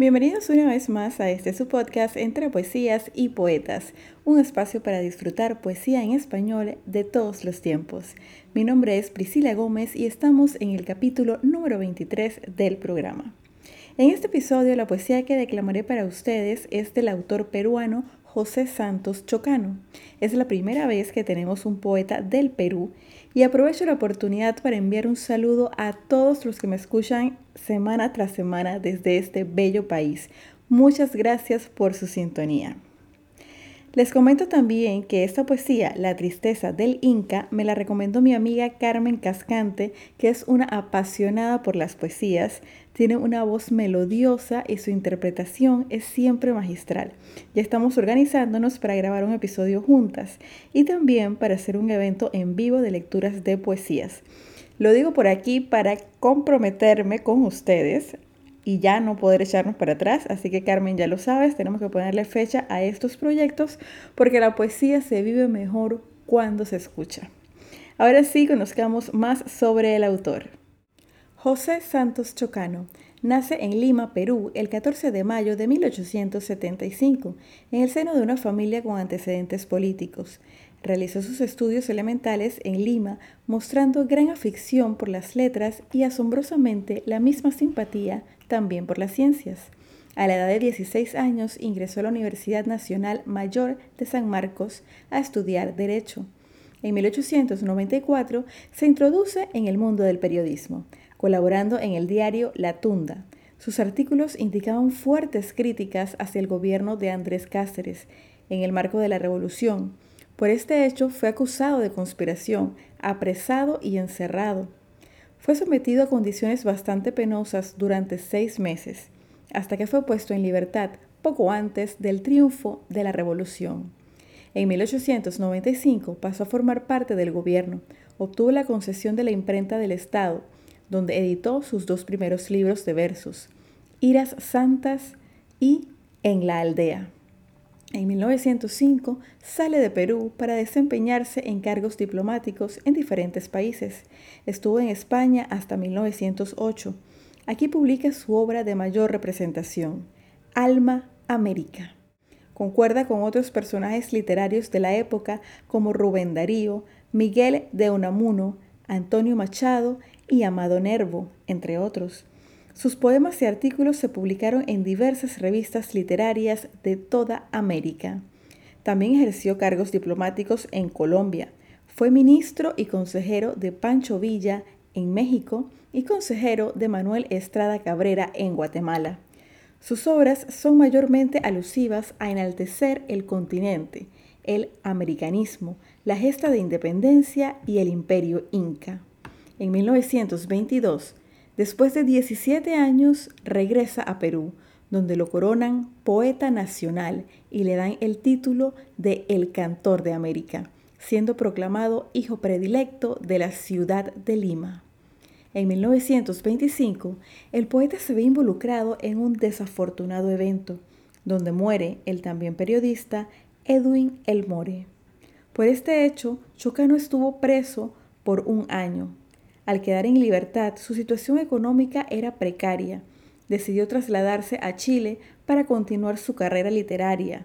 Bienvenidos una vez más a este su podcast entre poesías y poetas, un espacio para disfrutar poesía en español de todos los tiempos. Mi nombre es Priscila Gómez y estamos en el capítulo número 23 del programa. En este episodio la poesía que declamaré para ustedes es del autor peruano José Santos Chocano. Es la primera vez que tenemos un poeta del Perú y aprovecho la oportunidad para enviar un saludo a todos los que me escuchan semana tras semana desde este bello país. Muchas gracias por su sintonía. Les comento también que esta poesía, La tristeza del Inca, me la recomendó mi amiga Carmen Cascante, que es una apasionada por las poesías, tiene una voz melodiosa y su interpretación es siempre magistral. Ya estamos organizándonos para grabar un episodio juntas y también para hacer un evento en vivo de lecturas de poesías. Lo digo por aquí para comprometerme con ustedes y ya no poder echarnos para atrás. Así que Carmen, ya lo sabes, tenemos que ponerle fecha a estos proyectos porque la poesía se vive mejor cuando se escucha. Ahora sí, conozcamos más sobre el autor. José Santos Chocano nace en Lima, Perú, el 14 de mayo de 1875, en el seno de una familia con antecedentes políticos. Realizó sus estudios elementales en Lima, mostrando gran afición por las letras y asombrosamente la misma simpatía también por las ciencias. A la edad de 16 años ingresó a la Universidad Nacional Mayor de San Marcos a estudiar Derecho. En 1894 se introduce en el mundo del periodismo, colaborando en el diario La Tunda. Sus artículos indicaban fuertes críticas hacia el gobierno de Andrés Cáceres en el marco de la Revolución, por este hecho fue acusado de conspiración, apresado y encerrado. Fue sometido a condiciones bastante penosas durante seis meses, hasta que fue puesto en libertad poco antes del triunfo de la Revolución. En 1895 pasó a formar parte del gobierno, obtuvo la concesión de la imprenta del Estado, donde editó sus dos primeros libros de versos, Iras Santas y En la Aldea. En 1905 sale de Perú para desempeñarse en cargos diplomáticos en diferentes países. Estuvo en España hasta 1908. Aquí publica su obra de mayor representación, Alma América. Concuerda con otros personajes literarios de la época como Rubén Darío, Miguel de Unamuno, Antonio Machado y Amado Nervo, entre otros. Sus poemas y artículos se publicaron en diversas revistas literarias de toda América. También ejerció cargos diplomáticos en Colombia. Fue ministro y consejero de Pancho Villa en México y consejero de Manuel Estrada Cabrera en Guatemala. Sus obras son mayormente alusivas a enaltecer el continente, el americanismo, la gesta de independencia y el imperio inca. En 1922 Después de 17 años regresa a Perú, donde lo coronan poeta nacional y le dan el título de El Cantor de América, siendo proclamado hijo predilecto de la ciudad de Lima. En 1925, el poeta se ve involucrado en un desafortunado evento, donde muere el también periodista Edwin Elmore. Por este hecho, Chocano estuvo preso por un año al quedar en libertad, su situación económica era precaria. Decidió trasladarse a Chile para continuar su carrera literaria.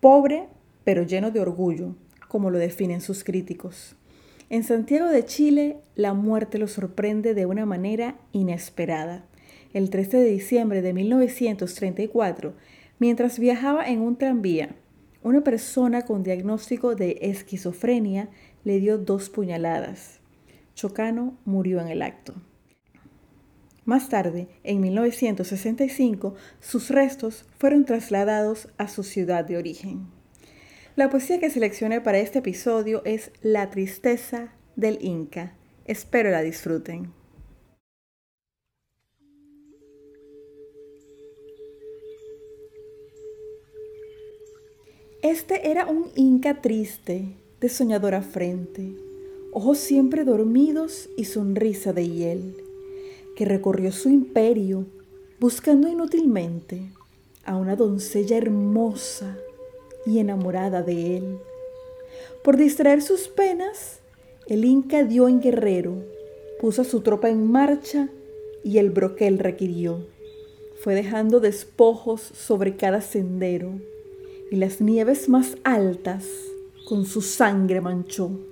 Pobre, pero lleno de orgullo, como lo definen sus críticos. En Santiago de Chile, la muerte lo sorprende de una manera inesperada. El 13 de diciembre de 1934, mientras viajaba en un tranvía, una persona con diagnóstico de esquizofrenia le dio dos puñaladas. Chocano murió en el acto. Más tarde, en 1965, sus restos fueron trasladados a su ciudad de origen. La poesía que seleccioné para este episodio es La tristeza del Inca. Espero la disfruten. Este era un Inca triste, de soñadora frente ojos siempre dormidos y sonrisa de hiel, que recorrió su imperio buscando inútilmente a una doncella hermosa y enamorada de él. Por distraer sus penas, el Inca dio en guerrero, puso a su tropa en marcha y el broquel requirió. fue dejando despojos sobre cada sendero y las nieves más altas con su sangre manchó.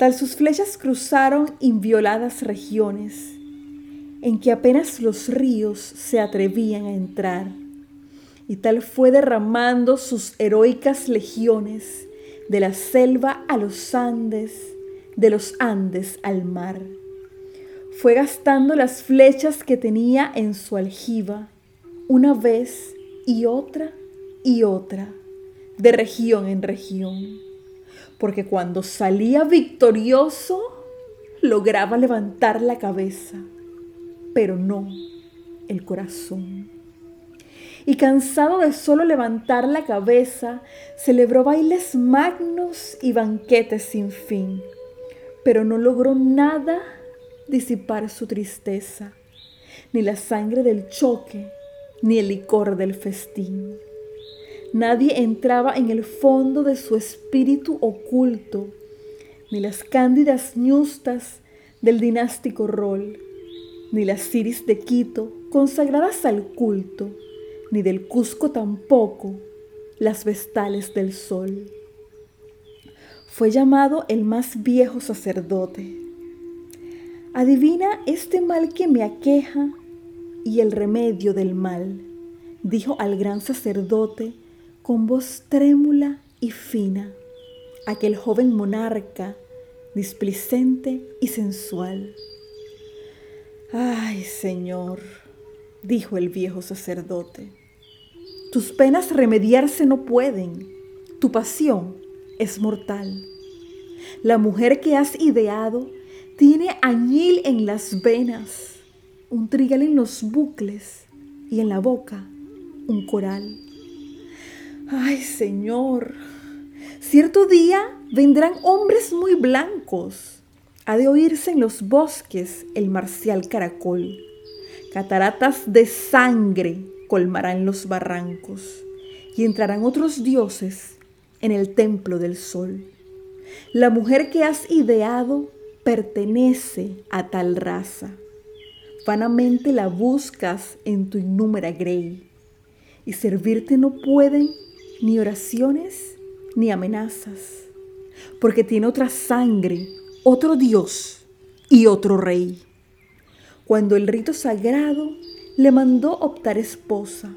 Tal sus flechas cruzaron invioladas regiones en que apenas los ríos se atrevían a entrar, y tal fue derramando sus heroicas legiones de la selva a los Andes, de los Andes al mar. Fue gastando las flechas que tenía en su aljiba, una vez y otra y otra, de región en región, porque cuando salía victorioso, lograba levantar la cabeza pero no el corazón. Y cansado de solo levantar la cabeza, celebró bailes magnos y banquetes sin fin, pero no logró nada disipar su tristeza, ni la sangre del choque, ni el licor del festín. Nadie entraba en el fondo de su espíritu oculto, ni las cándidas ñustas del dinástico rol ni las Siris de Quito consagradas al culto, ni del Cusco tampoco las vestales del sol. Fue llamado el más viejo sacerdote. Adivina este mal que me aqueja y el remedio del mal, dijo al gran sacerdote con voz trémula y fina, aquel joven monarca, displicente y sensual. Ay, Señor, dijo el viejo sacerdote, tus penas remediarse no pueden, tu pasión es mortal. La mujer que has ideado tiene añil en las venas, un trigal en los bucles y en la boca un coral. Ay, Señor, cierto día vendrán hombres muy blancos ha de oírse en los bosques el marcial caracol. Cataratas de sangre colmarán los barrancos y entrarán otros dioses en el templo del sol. La mujer que has ideado pertenece a tal raza. Vanamente la buscas en tu innúmera grey y servirte no pueden ni oraciones ni amenazas, porque tiene otra sangre otro Dios y otro rey. Cuando el rito sagrado le mandó optar esposa,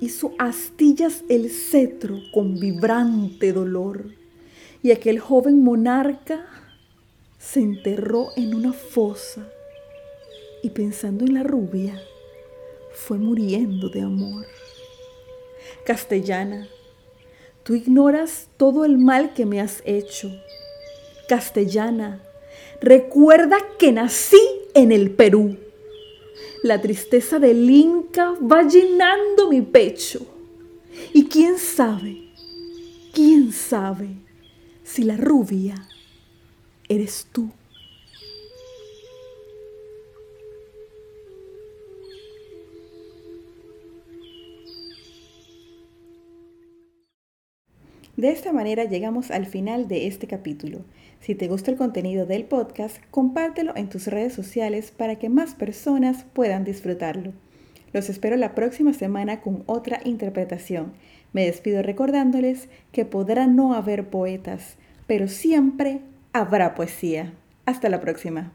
hizo astillas el cetro con vibrante dolor, y aquel joven monarca se enterró en una fosa y pensando en la rubia, fue muriendo de amor. Castellana, tú ignoras todo el mal que me has hecho castellana. Recuerda que nací en el Perú. La tristeza del Inca va llenando mi pecho. Y quién sabe, quién sabe si la rubia eres tú. De esta manera llegamos al final de este capítulo. Si te gusta el contenido del podcast, compártelo en tus redes sociales para que más personas puedan disfrutarlo. Los espero la próxima semana con otra interpretación. Me despido recordándoles que podrá no haber poetas, pero siempre habrá poesía. Hasta la próxima.